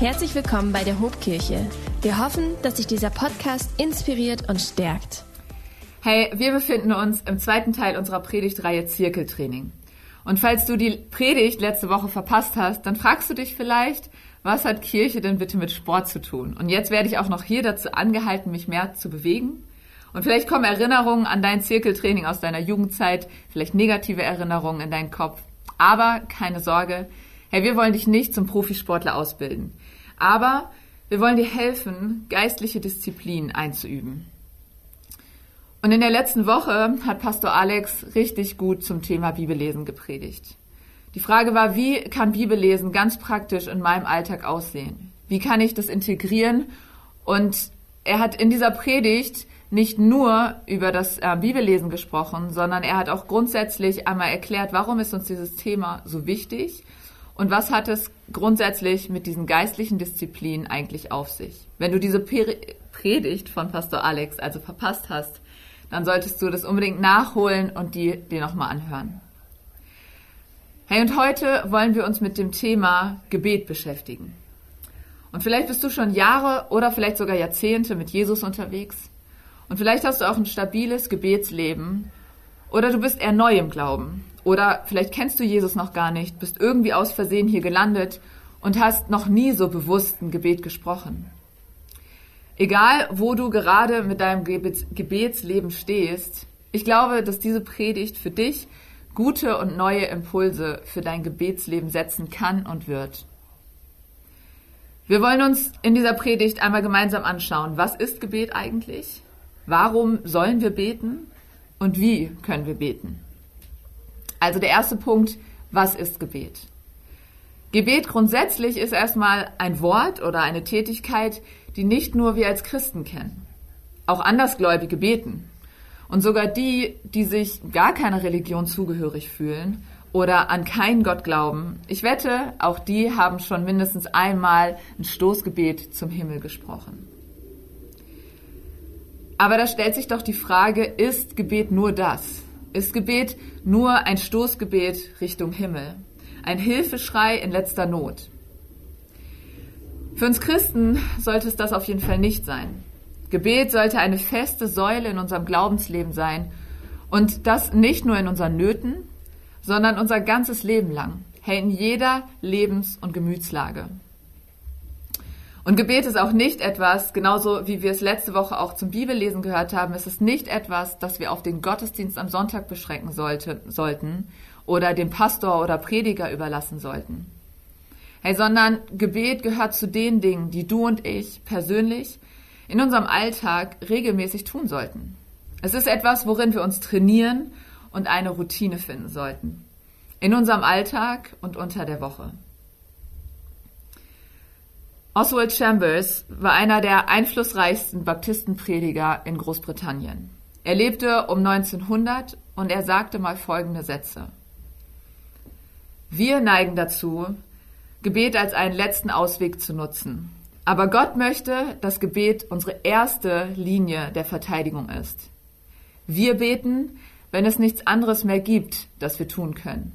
Herzlich willkommen bei der Hobkirche. Wir hoffen, dass sich dieser Podcast inspiriert und stärkt. Hey, wir befinden uns im zweiten Teil unserer Predigtreihe Zirkeltraining. Und falls du die Predigt letzte Woche verpasst hast, dann fragst du dich vielleicht, was hat Kirche denn bitte mit Sport zu tun? Und jetzt werde ich auch noch hier dazu angehalten, mich mehr zu bewegen. Und vielleicht kommen Erinnerungen an dein Zirkeltraining aus deiner Jugendzeit, vielleicht negative Erinnerungen in deinen Kopf. Aber keine Sorge, hey, wir wollen dich nicht zum Profisportler ausbilden. Aber wir wollen dir helfen, geistliche Disziplin einzuüben. Und in der letzten Woche hat Pastor Alex richtig gut zum Thema Bibellesen gepredigt. Die Frage war, wie kann Bibellesen ganz praktisch in meinem Alltag aussehen? Wie kann ich das integrieren? Und er hat in dieser Predigt nicht nur über das äh, Bibellesen gesprochen, sondern er hat auch grundsätzlich einmal erklärt, warum ist uns dieses Thema so wichtig und was hat es grundsätzlich mit diesen geistlichen Disziplinen eigentlich auf sich. Wenn du diese Predigt von Pastor Alex also verpasst hast, dann solltest du das unbedingt nachholen und die dir nochmal anhören. Hey, und heute wollen wir uns mit dem Thema Gebet beschäftigen. Und vielleicht bist du schon Jahre oder vielleicht sogar Jahrzehnte mit Jesus unterwegs. Und vielleicht hast du auch ein stabiles Gebetsleben. Oder du bist eher neu im Glauben. Oder vielleicht kennst du Jesus noch gar nicht, bist irgendwie aus Versehen hier gelandet und hast noch nie so bewusst ein Gebet gesprochen. Egal, wo du gerade mit deinem Gebetsleben stehst, ich glaube, dass diese Predigt für dich gute und neue Impulse für dein Gebetsleben setzen kann und wird. Wir wollen uns in dieser Predigt einmal gemeinsam anschauen, was ist Gebet eigentlich? Warum sollen wir beten? Und wie können wir beten? Also der erste Punkt, was ist Gebet? Gebet grundsätzlich ist erstmal ein Wort oder eine Tätigkeit, die nicht nur wir als Christen kennen. Auch Andersgläubige beten. Und sogar die, die sich gar keiner Religion zugehörig fühlen oder an keinen Gott glauben, ich wette, auch die haben schon mindestens einmal ein Stoßgebet zum Himmel gesprochen. Aber da stellt sich doch die Frage, ist Gebet nur das? Ist Gebet nur ein Stoßgebet Richtung Himmel? Ein Hilfeschrei in letzter Not? Für uns Christen sollte es das auf jeden Fall nicht sein. Gebet sollte eine feste Säule in unserem Glaubensleben sein und das nicht nur in unseren Nöten, sondern unser ganzes Leben lang, hey, in jeder Lebens- und Gemütslage. Und Gebet ist auch nicht etwas, genauso wie wir es letzte Woche auch zum Bibellesen gehört haben, es ist nicht etwas, das wir auf den Gottesdienst am Sonntag beschränken sollte, sollten oder dem Pastor oder Prediger überlassen sollten. Hey, sondern Gebet gehört zu den Dingen, die du und ich persönlich in unserem Alltag regelmäßig tun sollten. Es ist etwas, worin wir uns trainieren und eine Routine finden sollten. In unserem Alltag und unter der Woche. Oswald Chambers war einer der einflussreichsten Baptistenprediger in Großbritannien. Er lebte um 1900 und er sagte mal folgende Sätze. Wir neigen dazu, Gebet als einen letzten Ausweg zu nutzen. Aber Gott möchte, dass Gebet unsere erste Linie der Verteidigung ist. Wir beten, wenn es nichts anderes mehr gibt, das wir tun können.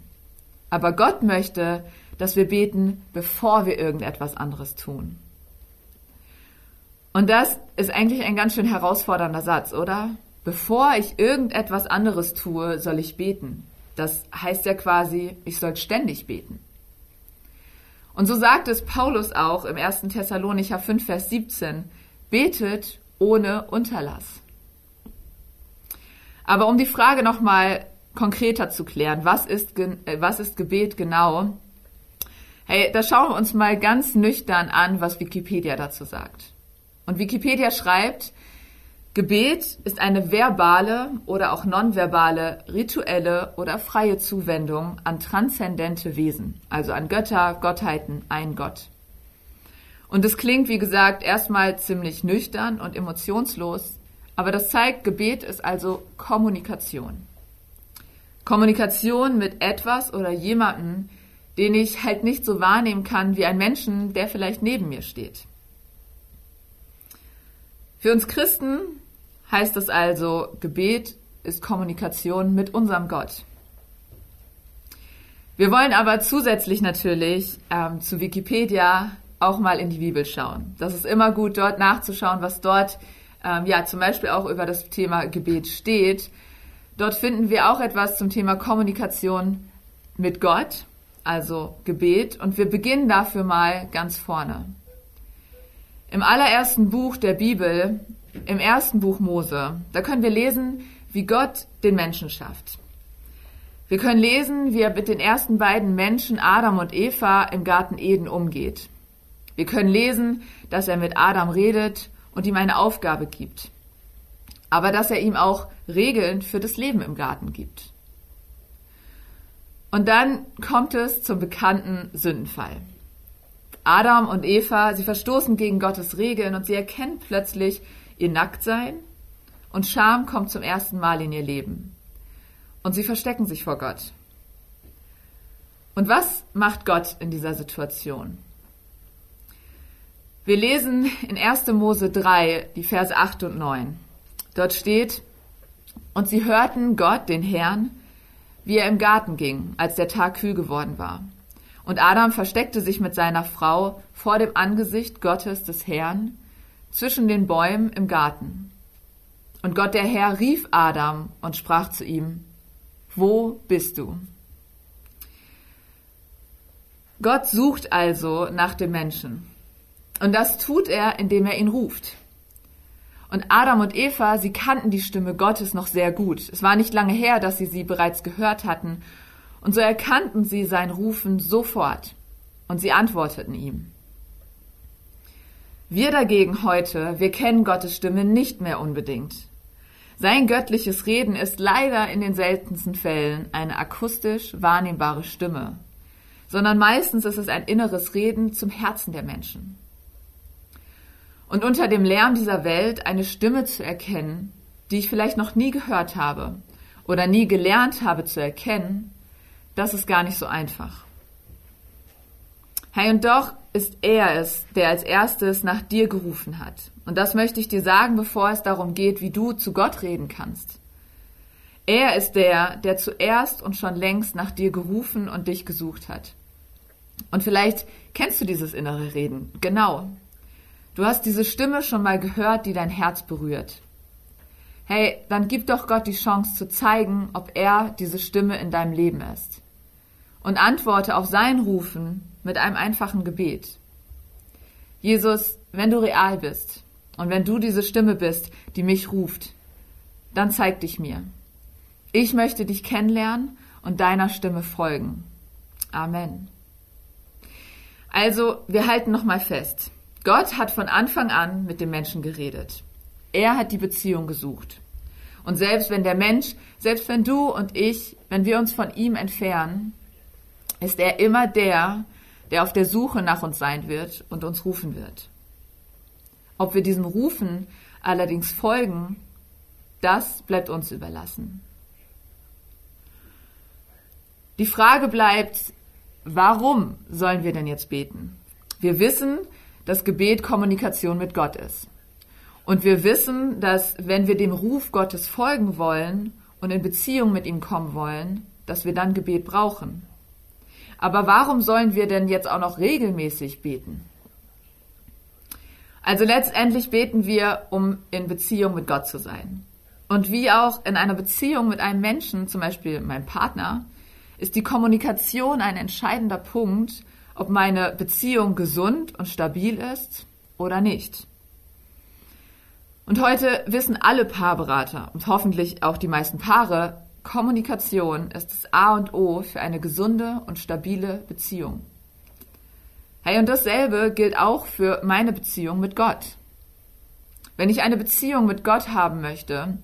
Aber Gott möchte, dass wir beten, bevor wir irgendetwas anderes tun. Und das ist eigentlich ein ganz schön herausfordernder Satz, oder? Bevor ich irgendetwas anderes tue, soll ich beten. Das heißt ja quasi, ich soll ständig beten. Und so sagt es Paulus auch im 1. Thessalonicher 5, Vers 17, betet ohne Unterlass. Aber um die Frage nochmal konkreter zu klären, was ist, äh, was ist Gebet genau? Hey, da schauen wir uns mal ganz nüchtern an, was Wikipedia dazu sagt. Und Wikipedia schreibt, Gebet ist eine verbale oder auch nonverbale, rituelle oder freie Zuwendung an transzendente Wesen, also an Götter, Gottheiten, ein Gott. Und es klingt, wie gesagt, erstmal ziemlich nüchtern und emotionslos, aber das zeigt, Gebet ist also Kommunikation. Kommunikation mit etwas oder jemandem, den ich halt nicht so wahrnehmen kann wie ein Menschen, der vielleicht neben mir steht. Für uns Christen heißt es also, Gebet ist Kommunikation mit unserem Gott. Wir wollen aber zusätzlich natürlich ähm, zu Wikipedia auch mal in die Bibel schauen. Das ist immer gut, dort nachzuschauen, was dort ähm, ja zum Beispiel auch über das Thema Gebet steht. Dort finden wir auch etwas zum Thema Kommunikation mit Gott, also Gebet. Und wir beginnen dafür mal ganz vorne. Im allerersten Buch der Bibel, im ersten Buch Mose, da können wir lesen, wie Gott den Menschen schafft. Wir können lesen, wie er mit den ersten beiden Menschen, Adam und Eva, im Garten Eden umgeht. Wir können lesen, dass er mit Adam redet und ihm eine Aufgabe gibt. Aber dass er ihm auch Regeln für das Leben im Garten gibt. Und dann kommt es zum bekannten Sündenfall. Adam und Eva, sie verstoßen gegen Gottes Regeln und sie erkennen plötzlich ihr Nacktsein und Scham kommt zum ersten Mal in ihr Leben. Und sie verstecken sich vor Gott. Und was macht Gott in dieser Situation? Wir lesen in 1. Mose 3 die Verse 8 und 9. Dort steht, und sie hörten Gott, den Herrn, wie er im Garten ging, als der Tag kühl geworden war. Und Adam versteckte sich mit seiner Frau vor dem Angesicht Gottes des Herrn zwischen den Bäumen im Garten. Und Gott der Herr rief Adam und sprach zu ihm, Wo bist du? Gott sucht also nach dem Menschen. Und das tut er, indem er ihn ruft. Und Adam und Eva, sie kannten die Stimme Gottes noch sehr gut. Es war nicht lange her, dass sie sie bereits gehört hatten. Und so erkannten sie sein Rufen sofort. Und sie antworteten ihm. Wir dagegen heute, wir kennen Gottes Stimme nicht mehr unbedingt. Sein göttliches Reden ist leider in den seltensten Fällen eine akustisch wahrnehmbare Stimme, sondern meistens ist es ein inneres Reden zum Herzen der Menschen. Und unter dem Lärm dieser Welt eine Stimme zu erkennen, die ich vielleicht noch nie gehört habe oder nie gelernt habe zu erkennen, das ist gar nicht so einfach. Hey, und doch ist er es, der als erstes nach dir gerufen hat. Und das möchte ich dir sagen, bevor es darum geht, wie du zu Gott reden kannst. Er ist der, der zuerst und schon längst nach dir gerufen und dich gesucht hat. Und vielleicht kennst du dieses innere Reden. Genau. Du hast diese Stimme schon mal gehört, die dein Herz berührt. Hey, dann gib doch Gott die Chance zu zeigen, ob er diese Stimme in deinem Leben ist. Und antworte auf sein Rufen mit einem einfachen Gebet. Jesus, wenn du real bist und wenn du diese Stimme bist, die mich ruft, dann zeig dich mir. Ich möchte dich kennenlernen und deiner Stimme folgen. Amen. Also, wir halten nochmal fest. Gott hat von Anfang an mit dem Menschen geredet. Er hat die Beziehung gesucht. Und selbst wenn der Mensch, selbst wenn du und ich, wenn wir uns von ihm entfernen, ist er immer der, der auf der Suche nach uns sein wird und uns rufen wird. Ob wir diesem Rufen allerdings folgen, das bleibt uns überlassen. Die Frage bleibt, warum sollen wir denn jetzt beten? Wir wissen, dass Gebet Kommunikation mit Gott ist. Und wir wissen, dass wenn wir dem Ruf Gottes folgen wollen und in Beziehung mit ihm kommen wollen, dass wir dann Gebet brauchen. Aber warum sollen wir denn jetzt auch noch regelmäßig beten? Also letztendlich beten wir, um in Beziehung mit Gott zu sein. Und wie auch in einer Beziehung mit einem Menschen, zum Beispiel meinem Partner, ist die Kommunikation ein entscheidender Punkt, ob meine Beziehung gesund und stabil ist oder nicht. Und heute wissen alle Paarberater und hoffentlich auch die meisten Paare, Kommunikation ist das A und O für eine gesunde und stabile Beziehung. Hey, und dasselbe gilt auch für meine Beziehung mit Gott. Wenn ich eine Beziehung mit Gott haben möchte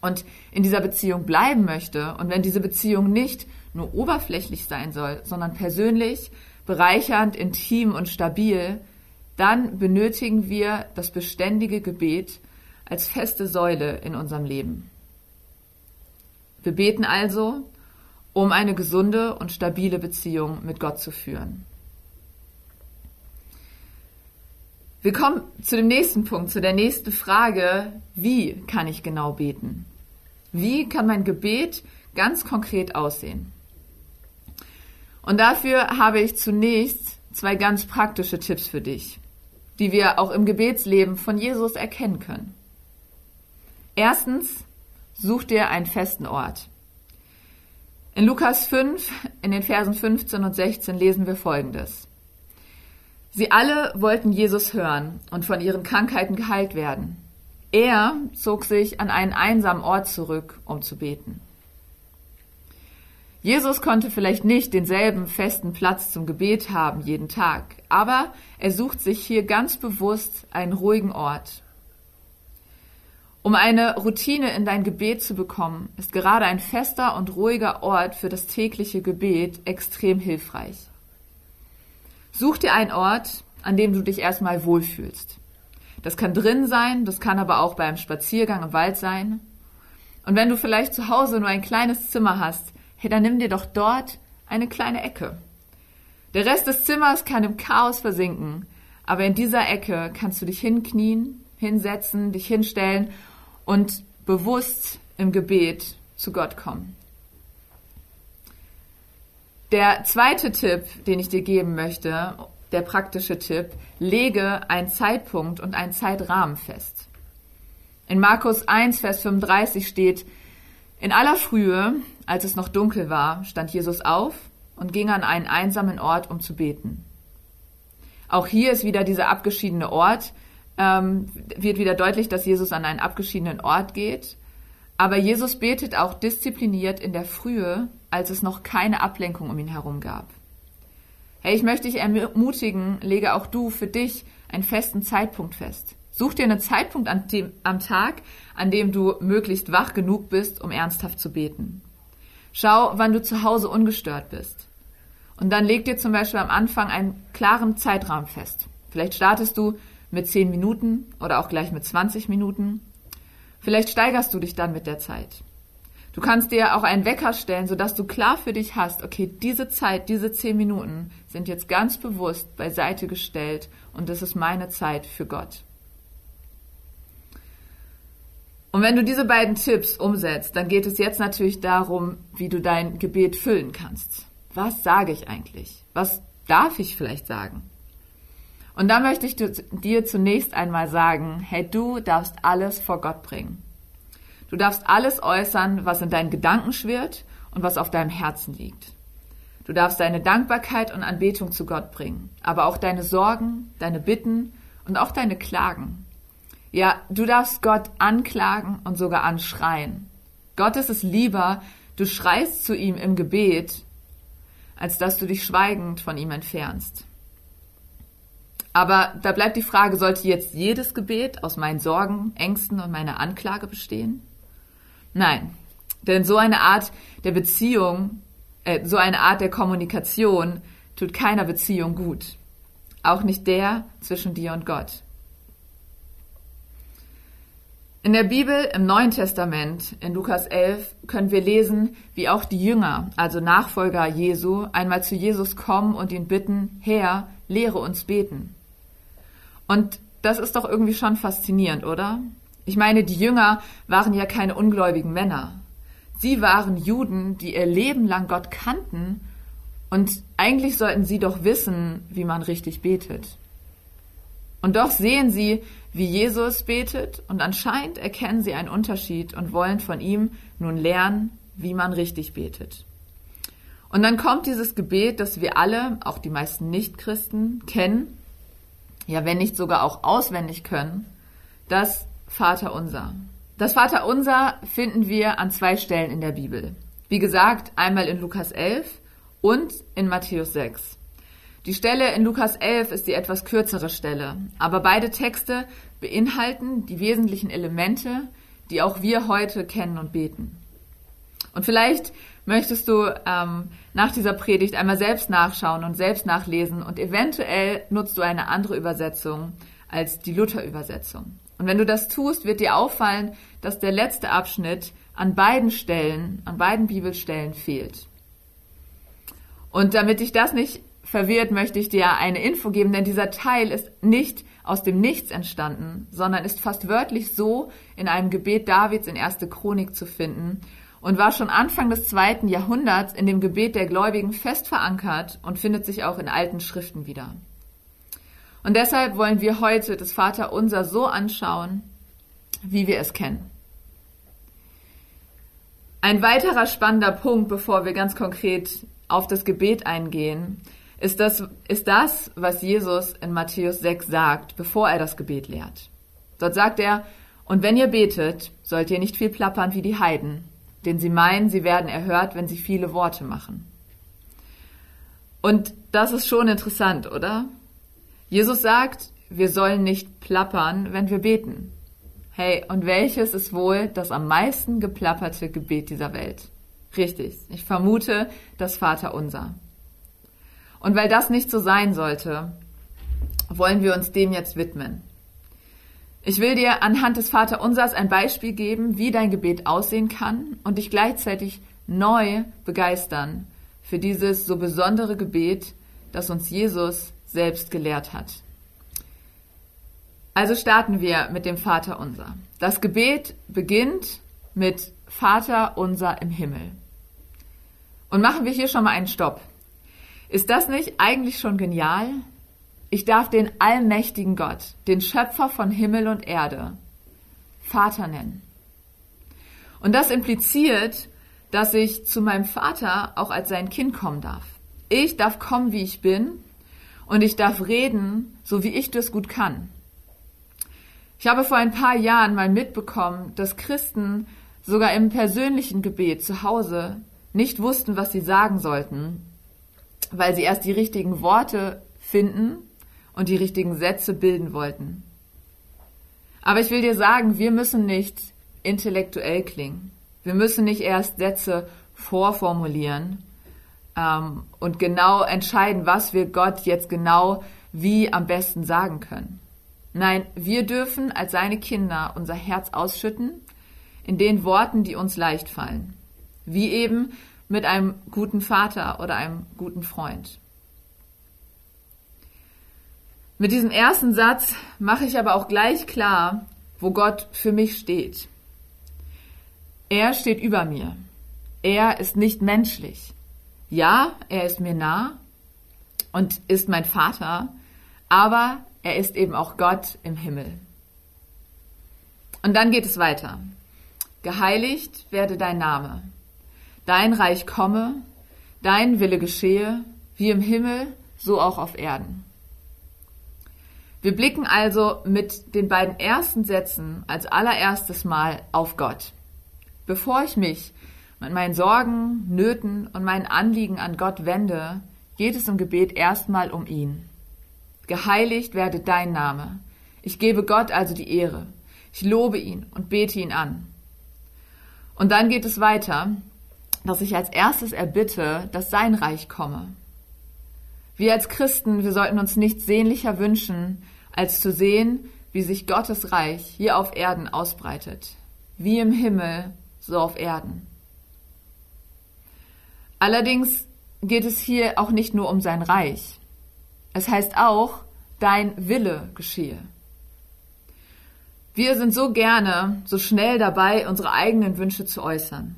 und in dieser Beziehung bleiben möchte und wenn diese Beziehung nicht nur oberflächlich sein soll, sondern persönlich, bereichernd, intim und stabil, dann benötigen wir das beständige Gebet als feste Säule in unserem Leben. Wir beten also, um eine gesunde und stabile Beziehung mit Gott zu führen. Wir kommen zu dem nächsten Punkt, zu der nächsten Frage, wie kann ich genau beten? Wie kann mein Gebet ganz konkret aussehen? Und dafür habe ich zunächst zwei ganz praktische Tipps für dich, die wir auch im Gebetsleben von Jesus erkennen können. Erstens, such dir einen festen Ort. In Lukas 5, in den Versen 15 und 16 lesen wir Folgendes. Sie alle wollten Jesus hören und von ihren Krankheiten geheilt werden. Er zog sich an einen einsamen Ort zurück, um zu beten. Jesus konnte vielleicht nicht denselben festen Platz zum Gebet haben jeden Tag, aber er sucht sich hier ganz bewusst einen ruhigen Ort. Um eine Routine in dein Gebet zu bekommen, ist gerade ein fester und ruhiger Ort für das tägliche Gebet extrem hilfreich. Such dir einen Ort, an dem du dich erstmal wohlfühlst. Das kann drin sein, das kann aber auch beim Spaziergang im Wald sein. Und wenn du vielleicht zu Hause nur ein kleines Zimmer hast, hey, dann nimm dir doch dort eine kleine Ecke. Der Rest des Zimmers kann im Chaos versinken, aber in dieser Ecke kannst du dich hinknien, hinsetzen, dich hinstellen und bewusst im Gebet zu Gott kommen. Der zweite Tipp, den ich dir geben möchte, der praktische Tipp, lege einen Zeitpunkt und einen Zeitrahmen fest. In Markus 1, Vers 35 steht, in aller Frühe, als es noch dunkel war, stand Jesus auf und ging an einen einsamen Ort, um zu beten. Auch hier ist wieder dieser abgeschiedene Ort, ähm, wird wieder deutlich, dass Jesus an einen abgeschiedenen Ort geht. Aber Jesus betet auch diszipliniert in der Frühe, als es noch keine Ablenkung um ihn herum gab. Hey, ich möchte dich ermutigen, lege auch du für dich einen festen Zeitpunkt fest. Such dir einen Zeitpunkt an dem, am Tag, an dem du möglichst wach genug bist, um ernsthaft zu beten. Schau, wann du zu Hause ungestört bist. Und dann leg dir zum Beispiel am Anfang einen klaren Zeitrahmen fest. Vielleicht startest du mit 10 Minuten oder auch gleich mit 20 Minuten. Vielleicht steigerst du dich dann mit der Zeit. Du kannst dir auch einen Wecker stellen, sodass du klar für dich hast, okay, diese Zeit, diese 10 Minuten sind jetzt ganz bewusst beiseite gestellt und das ist meine Zeit für Gott. Und wenn du diese beiden Tipps umsetzt, dann geht es jetzt natürlich darum, wie du dein Gebet füllen kannst. Was sage ich eigentlich? Was darf ich vielleicht sagen? Und da möchte ich dir zunächst einmal sagen, hey, du darfst alles vor Gott bringen. Du darfst alles äußern, was in deinen Gedanken schwirrt und was auf deinem Herzen liegt. Du darfst deine Dankbarkeit und Anbetung zu Gott bringen, aber auch deine Sorgen, deine Bitten und auch deine Klagen. Ja, du darfst Gott anklagen und sogar anschreien. Gott ist es lieber, du schreist zu ihm im Gebet, als dass du dich schweigend von ihm entfernst. Aber da bleibt die Frage, sollte jetzt jedes Gebet aus meinen Sorgen, Ängsten und meiner Anklage bestehen? Nein, denn so eine Art der Beziehung, äh, so eine Art der Kommunikation tut keiner Beziehung gut. Auch nicht der zwischen dir und Gott. In der Bibel im Neuen Testament, in Lukas 11, können wir lesen, wie auch die Jünger, also Nachfolger Jesu, einmal zu Jesus kommen und ihn bitten, Herr, lehre uns beten. Und das ist doch irgendwie schon faszinierend, oder? Ich meine, die Jünger waren ja keine ungläubigen Männer. Sie waren Juden, die ihr Leben lang Gott kannten und eigentlich sollten sie doch wissen, wie man richtig betet. Und doch sehen sie, wie Jesus betet und anscheinend erkennen sie einen Unterschied und wollen von ihm nun lernen, wie man richtig betet. Und dann kommt dieses Gebet, das wir alle, auch die meisten Nichtchristen, kennen, ja wenn nicht sogar auch auswendig können, das Vater unser. Das Vater unser finden wir an zwei Stellen in der Bibel. Wie gesagt, einmal in Lukas 11 und in Matthäus 6. Die Stelle in Lukas 11 ist die etwas kürzere Stelle, aber beide Texte beinhalten die wesentlichen Elemente, die auch wir heute kennen und beten. Und vielleicht möchtest du ähm, nach dieser Predigt einmal selbst nachschauen und selbst nachlesen und eventuell nutzt du eine andere Übersetzung als die Luther-Übersetzung. Und wenn du das tust, wird dir auffallen, dass der letzte Abschnitt an beiden Stellen, an beiden Bibelstellen fehlt. Und damit ich das nicht verwirrt, möchte ich dir eine Info geben, denn dieser Teil ist nicht aus dem Nichts entstanden, sondern ist fast wörtlich so in einem Gebet Davids in erste Chronik zu finden. und war schon Anfang des zweiten Jahrhunderts in dem Gebet der Gläubigen fest verankert und findet sich auch in alten Schriften wieder. Und deshalb wollen wir heute das Vaterunser so anschauen, wie wir es kennen. Ein weiterer spannender Punkt, bevor wir ganz konkret auf das Gebet eingehen, ist das, ist das, was Jesus in Matthäus 6 sagt, bevor er das Gebet lehrt. Dort sagt er, und wenn ihr betet, sollt ihr nicht viel plappern wie die Heiden, denn sie meinen, sie werden erhört, wenn sie viele Worte machen. Und das ist schon interessant, oder? Jesus sagt, wir sollen nicht plappern, wenn wir beten. Hey, und welches ist wohl das am meisten geplapperte Gebet dieser Welt? Richtig, ich vermute das Vaterunser. Und weil das nicht so sein sollte, wollen wir uns dem jetzt widmen. Ich will dir anhand des Vaterunsers ein Beispiel geben, wie dein Gebet aussehen kann und dich gleichzeitig neu begeistern für dieses so besondere Gebet, das uns Jesus selbst gelehrt hat. Also starten wir mit dem Vaterunser. Das Gebet beginnt mit Vater unser im Himmel. Und machen wir hier schon mal einen Stopp. Ist das nicht eigentlich schon genial? Ich darf den allmächtigen Gott, den Schöpfer von Himmel und Erde, Vater nennen. Und das impliziert, dass ich zu meinem Vater auch als sein Kind kommen darf. Ich darf kommen, wie ich bin, und ich darf reden, so wie ich das gut kann. Ich habe vor ein paar Jahren mal mitbekommen, dass Christen sogar im persönlichen Gebet zu Hause nicht wussten, was sie sagen sollten, weil sie erst die richtigen Worte finden und die richtigen Sätze bilden wollten. Aber ich will dir sagen, wir müssen nicht intellektuell klingen. Wir müssen nicht erst Sätze vorformulieren ähm, und genau entscheiden, was wir Gott jetzt genau wie am besten sagen können. Nein, wir dürfen als seine Kinder unser Herz ausschütten in den Worten, die uns leicht fallen. Wie eben mit einem guten Vater oder einem guten Freund. Mit diesem ersten Satz mache ich aber auch gleich klar, wo Gott für mich steht. Er steht über mir. Er ist nicht menschlich. Ja, er ist mir nah und ist mein Vater, aber er ist eben auch Gott im Himmel. Und dann geht es weiter. Geheiligt werde dein Name. Dein Reich komme, dein Wille geschehe, wie im Himmel, so auch auf Erden. Wir blicken also mit den beiden ersten Sätzen als allererstes Mal auf Gott. Bevor ich mich mit meinen Sorgen, Nöten und meinen Anliegen an Gott wende, geht es im Gebet erstmal um ihn. Geheiligt werde dein Name. Ich gebe Gott also die Ehre. Ich lobe ihn und bete ihn an. Und dann geht es weiter, dass ich als erstes erbitte, dass sein Reich komme. Wir als Christen, wir sollten uns nichts sehnlicher wünschen, als zu sehen, wie sich Gottes Reich hier auf Erden ausbreitet. Wie im Himmel, so auf Erden. Allerdings geht es hier auch nicht nur um sein Reich. Es heißt auch, dein Wille geschehe. Wir sind so gerne, so schnell dabei, unsere eigenen Wünsche zu äußern.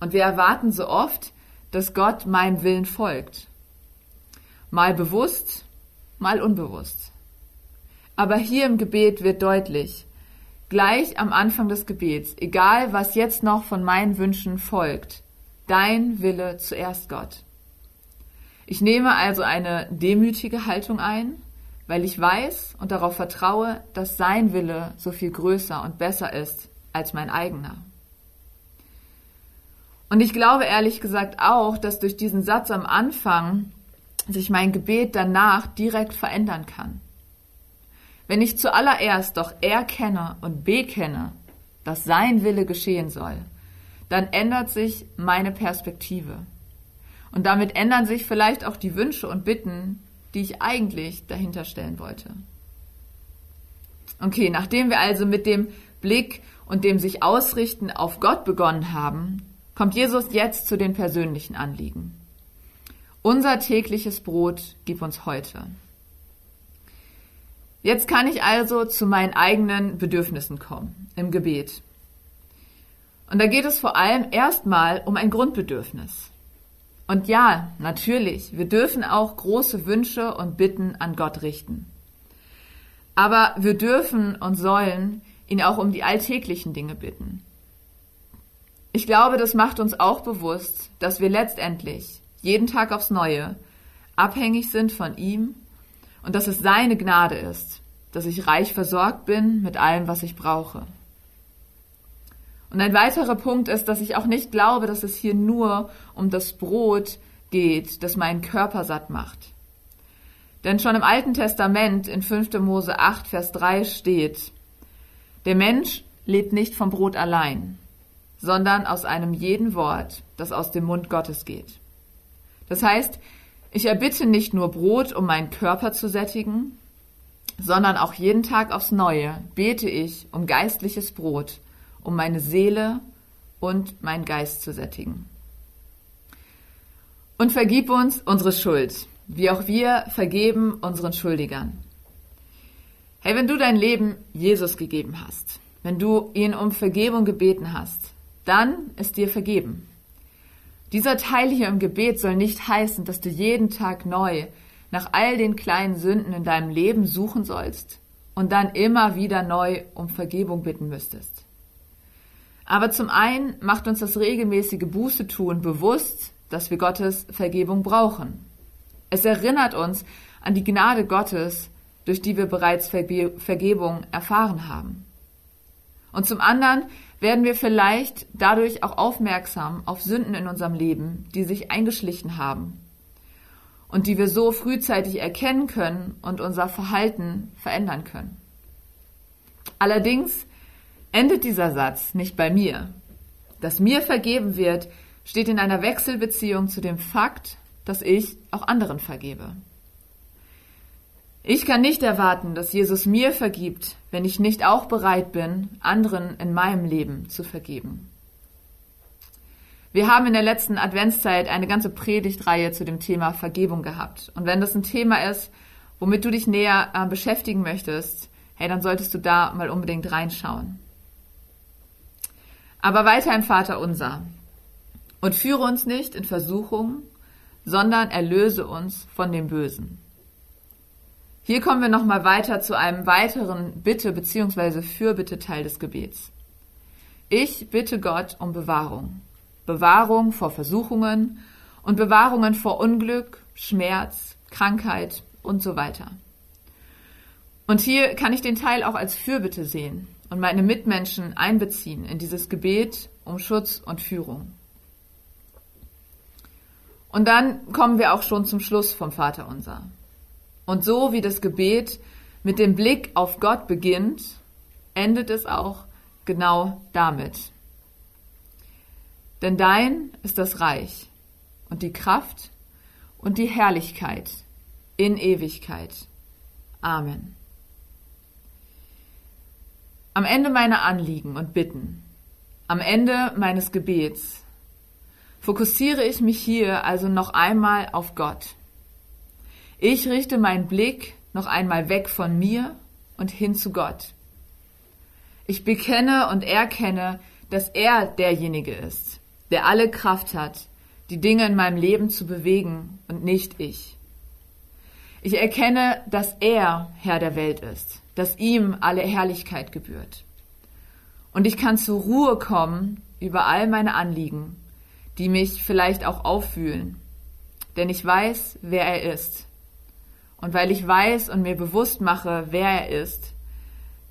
Und wir erwarten so oft, dass Gott meinem Willen folgt. Mal bewusst, mal unbewusst. Aber hier im Gebet wird deutlich, gleich am Anfang des Gebets, egal was jetzt noch von meinen Wünschen folgt, dein Wille zuerst Gott. Ich nehme also eine demütige Haltung ein, weil ich weiß und darauf vertraue, dass sein Wille so viel größer und besser ist als mein eigener. Und ich glaube ehrlich gesagt auch, dass durch diesen Satz am Anfang sich mein Gebet danach direkt verändern kann. Wenn ich zuallererst doch erkenne und bekenne, dass sein Wille geschehen soll, dann ändert sich meine Perspektive. Und damit ändern sich vielleicht auch die Wünsche und Bitten, die ich eigentlich dahinter stellen wollte. Okay, nachdem wir also mit dem Blick und dem sich ausrichten auf Gott begonnen haben, kommt Jesus jetzt zu den persönlichen Anliegen. Unser tägliches Brot gib uns heute. Jetzt kann ich also zu meinen eigenen Bedürfnissen kommen im Gebet. Und da geht es vor allem erstmal um ein Grundbedürfnis. Und ja, natürlich, wir dürfen auch große Wünsche und Bitten an Gott richten. Aber wir dürfen und sollen ihn auch um die alltäglichen Dinge bitten. Ich glaube, das macht uns auch bewusst, dass wir letztendlich jeden Tag aufs Neue abhängig sind von ihm und dass es seine Gnade ist, dass ich reich versorgt bin mit allem, was ich brauche. Und ein weiterer Punkt ist, dass ich auch nicht glaube, dass es hier nur um das Brot geht, das meinen Körper satt macht. Denn schon im Alten Testament in 5. Mose 8, Vers 3 steht, der Mensch lebt nicht vom Brot allein, sondern aus einem jeden Wort, das aus dem Mund Gottes geht. Das heißt, ich erbitte nicht nur Brot, um meinen Körper zu sättigen, sondern auch jeden Tag aufs Neue bete ich um geistliches Brot, um meine Seele und meinen Geist zu sättigen. Und vergib uns unsere Schuld, wie auch wir vergeben unseren Schuldigern. Hey, wenn du dein Leben Jesus gegeben hast, wenn du ihn um Vergebung gebeten hast, dann ist dir vergeben. Dieser Teil hier im Gebet soll nicht heißen, dass du jeden Tag neu nach all den kleinen Sünden in deinem Leben suchen sollst und dann immer wieder neu um Vergebung bitten müsstest. Aber zum einen macht uns das regelmäßige Buße tun bewusst, dass wir Gottes Vergebung brauchen. Es erinnert uns an die Gnade Gottes, durch die wir bereits Verge Vergebung erfahren haben. Und zum anderen werden wir vielleicht dadurch auch aufmerksam auf Sünden in unserem Leben, die sich eingeschlichen haben und die wir so frühzeitig erkennen können und unser Verhalten verändern können. Allerdings endet dieser Satz nicht bei mir. Dass mir vergeben wird, steht in einer Wechselbeziehung zu dem Fakt, dass ich auch anderen vergebe. Ich kann nicht erwarten, dass Jesus mir vergibt, wenn ich nicht auch bereit bin, anderen in meinem Leben zu vergeben. Wir haben in der letzten Adventszeit eine ganze Predigtreihe zu dem Thema Vergebung gehabt. Und wenn das ein Thema ist, womit du dich näher äh, beschäftigen möchtest, hey, dann solltest du da mal unbedingt reinschauen. Aber weiter im Vater unser. Und führe uns nicht in Versuchung, sondern erlöse uns von dem Bösen. Hier kommen wir nochmal weiter zu einem weiteren Bitte bzw. Fürbitte-Teil des Gebets. Ich bitte Gott um Bewahrung. Bewahrung vor Versuchungen und Bewahrungen vor Unglück, Schmerz, Krankheit und so weiter. Und hier kann ich den Teil auch als Fürbitte sehen und meine Mitmenschen einbeziehen in dieses Gebet um Schutz und Führung. Und dann kommen wir auch schon zum Schluss vom Vater unser. Und so wie das Gebet mit dem Blick auf Gott beginnt, endet es auch genau damit. Denn dein ist das Reich und die Kraft und die Herrlichkeit in Ewigkeit. Amen. Am Ende meiner Anliegen und Bitten, am Ende meines Gebets, fokussiere ich mich hier also noch einmal auf Gott. Ich richte meinen Blick noch einmal weg von mir und hin zu Gott. Ich bekenne und erkenne, dass er derjenige ist, der alle Kraft hat, die Dinge in meinem Leben zu bewegen und nicht ich. Ich erkenne, dass er Herr der Welt ist dass ihm alle Herrlichkeit gebührt. Und ich kann zur Ruhe kommen über all meine Anliegen, die mich vielleicht auch auffühlen, denn ich weiß, wer er ist. Und weil ich weiß und mir bewusst mache, wer er ist,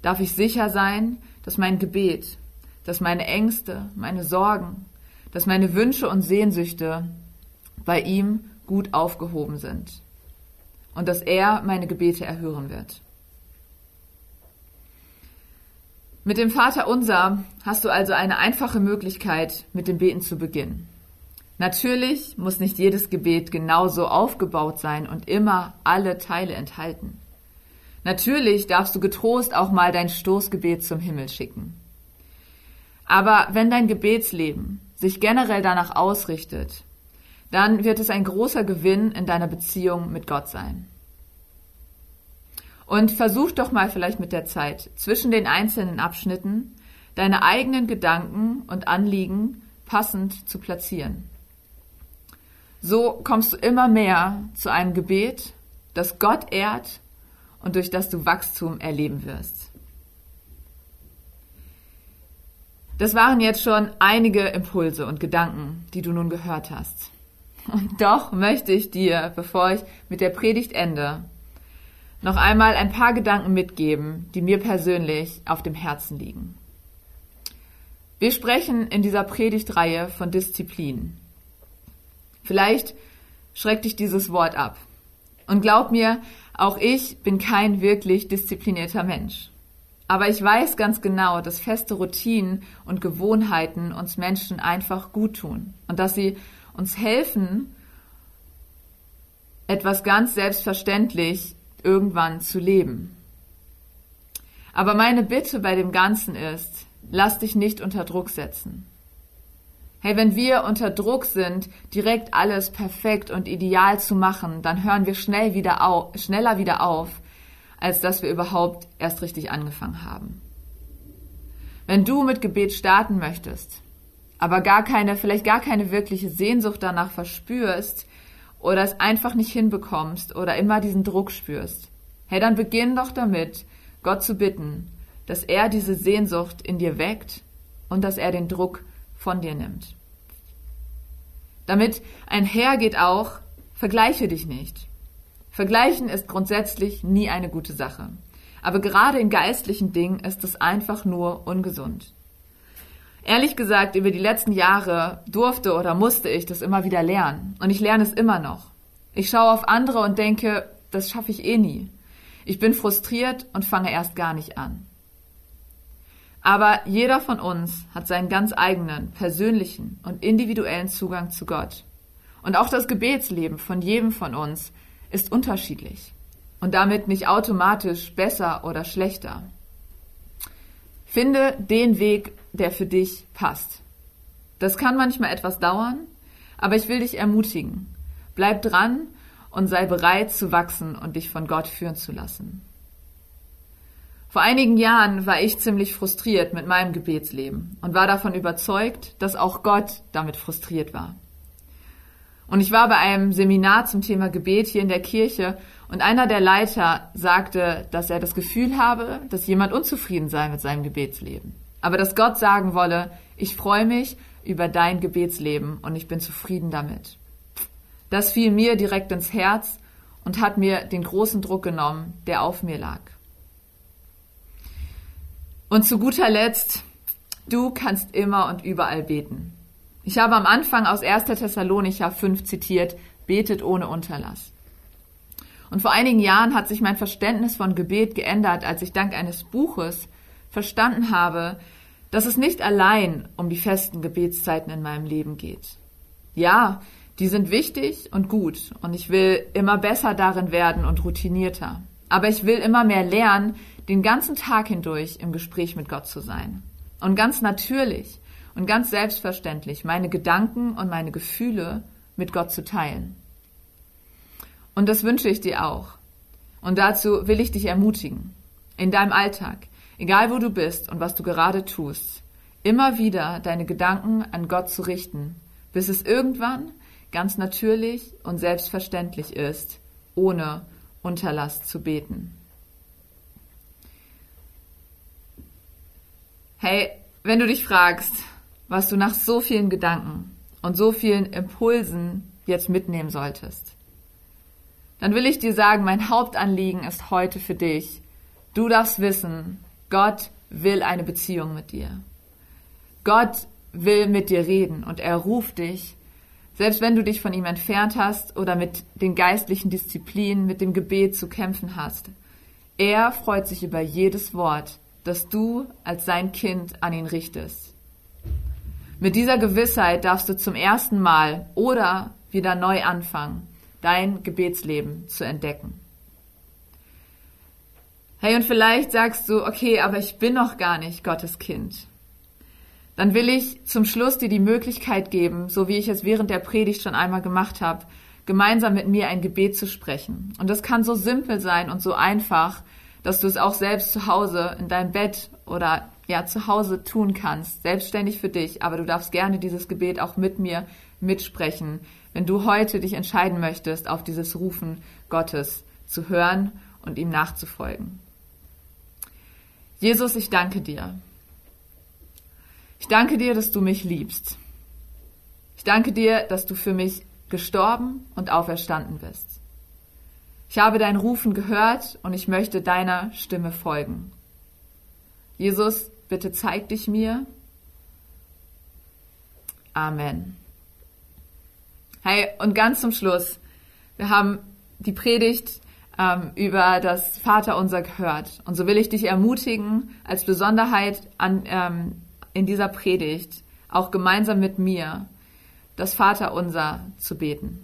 darf ich sicher sein, dass mein Gebet, dass meine Ängste, meine Sorgen, dass meine Wünsche und Sehnsüchte bei ihm gut aufgehoben sind und dass er meine Gebete erhören wird. Mit dem Vater Unser hast du also eine einfache Möglichkeit, mit dem Beten zu beginnen. Natürlich muss nicht jedes Gebet genauso aufgebaut sein und immer alle Teile enthalten. Natürlich darfst du getrost auch mal dein Stoßgebet zum Himmel schicken. Aber wenn dein Gebetsleben sich generell danach ausrichtet, dann wird es ein großer Gewinn in deiner Beziehung mit Gott sein. Und versuch doch mal vielleicht mit der Zeit zwischen den einzelnen Abschnitten deine eigenen Gedanken und Anliegen passend zu platzieren. So kommst du immer mehr zu einem Gebet, das Gott ehrt und durch das du Wachstum erleben wirst. Das waren jetzt schon einige Impulse und Gedanken, die du nun gehört hast. Und doch möchte ich dir, bevor ich mit der Predigt ende, noch einmal ein paar Gedanken mitgeben, die mir persönlich auf dem Herzen liegen. Wir sprechen in dieser Predigtreihe von Disziplin. Vielleicht schreckt dich dieses Wort ab. Und glaub mir, auch ich bin kein wirklich disziplinierter Mensch. Aber ich weiß ganz genau, dass feste Routinen und Gewohnheiten uns Menschen einfach gut tun und dass sie uns helfen, etwas ganz selbstverständlich irgendwann zu leben. Aber meine Bitte bei dem Ganzen ist, lass dich nicht unter Druck setzen. Hey, wenn wir unter Druck sind, direkt alles perfekt und ideal zu machen, dann hören wir schnell wieder auf, schneller wieder auf, als dass wir überhaupt erst richtig angefangen haben. Wenn du mit Gebet starten möchtest, aber gar keine, vielleicht gar keine wirkliche Sehnsucht danach verspürst oder es einfach nicht hinbekommst oder immer diesen Druck spürst, hey, dann beginn doch damit, Gott zu bitten, dass er diese Sehnsucht in dir weckt und dass er den Druck von dir nimmt. Damit einhergeht auch, vergleiche dich nicht. Vergleichen ist grundsätzlich nie eine gute Sache. Aber gerade in geistlichen Dingen ist es einfach nur ungesund. Ehrlich gesagt, über die letzten Jahre durfte oder musste ich das immer wieder lernen. Und ich lerne es immer noch. Ich schaue auf andere und denke, das schaffe ich eh nie. Ich bin frustriert und fange erst gar nicht an. Aber jeder von uns hat seinen ganz eigenen, persönlichen und individuellen Zugang zu Gott. Und auch das Gebetsleben von jedem von uns ist unterschiedlich und damit nicht automatisch besser oder schlechter. Finde den Weg, der für dich passt. Das kann manchmal etwas dauern, aber ich will dich ermutigen. Bleib dran und sei bereit zu wachsen und dich von Gott führen zu lassen. Vor einigen Jahren war ich ziemlich frustriert mit meinem Gebetsleben und war davon überzeugt, dass auch Gott damit frustriert war. Und ich war bei einem Seminar zum Thema Gebet hier in der Kirche und einer der Leiter sagte, dass er das Gefühl habe, dass jemand unzufrieden sei mit seinem Gebetsleben. Aber dass Gott sagen wolle, ich freue mich über dein Gebetsleben und ich bin zufrieden damit. Das fiel mir direkt ins Herz und hat mir den großen Druck genommen, der auf mir lag. Und zu guter Letzt, du kannst immer und überall beten. Ich habe am Anfang aus 1. Thessalonicher 5 zitiert, betet ohne Unterlass. Und vor einigen Jahren hat sich mein Verständnis von Gebet geändert, als ich dank eines Buches verstanden habe, dass es nicht allein um die festen Gebetszeiten in meinem Leben geht. Ja, die sind wichtig und gut und ich will immer besser darin werden und routinierter. Aber ich will immer mehr lernen, den ganzen Tag hindurch im Gespräch mit Gott zu sein. Und ganz natürlich und ganz selbstverständlich meine Gedanken und meine Gefühle mit Gott zu teilen. Und das wünsche ich dir auch. Und dazu will ich dich ermutigen, in deinem Alltag, egal wo du bist und was du gerade tust, immer wieder deine Gedanken an Gott zu richten, bis es irgendwann ganz natürlich und selbstverständlich ist, ohne Unterlass zu beten. Hey, wenn du dich fragst, was du nach so vielen Gedanken und so vielen Impulsen jetzt mitnehmen solltest. Dann will ich dir sagen, mein Hauptanliegen ist heute für dich. Du darfst wissen, Gott will eine Beziehung mit dir. Gott will mit dir reden und er ruft dich, selbst wenn du dich von ihm entfernt hast oder mit den geistlichen Disziplinen, mit dem Gebet zu kämpfen hast. Er freut sich über jedes Wort, das du als sein Kind an ihn richtest. Mit dieser Gewissheit darfst du zum ersten Mal oder wieder neu anfangen, dein Gebetsleben zu entdecken. Hey, und vielleicht sagst du, okay, aber ich bin noch gar nicht Gottes Kind. Dann will ich zum Schluss dir die Möglichkeit geben, so wie ich es während der Predigt schon einmal gemacht habe, gemeinsam mit mir ein Gebet zu sprechen. Und das kann so simpel sein und so einfach, dass du es auch selbst zu Hause in deinem Bett oder ja, zu Hause tun kannst, selbstständig für dich, aber du darfst gerne dieses Gebet auch mit mir mitsprechen, wenn du heute dich entscheiden möchtest, auf dieses Rufen Gottes zu hören und ihm nachzufolgen. Jesus, ich danke dir. Ich danke dir, dass du mich liebst. Ich danke dir, dass du für mich gestorben und auferstanden bist. Ich habe dein Rufen gehört und ich möchte deiner Stimme folgen. Jesus, bitte zeig dich mir. Amen. Hey, und ganz zum Schluss, wir haben die Predigt ähm, über das Vaterunser gehört. Und so will ich dich ermutigen, als Besonderheit an, ähm, in dieser Predigt, auch gemeinsam mit mir, das Vaterunser zu beten.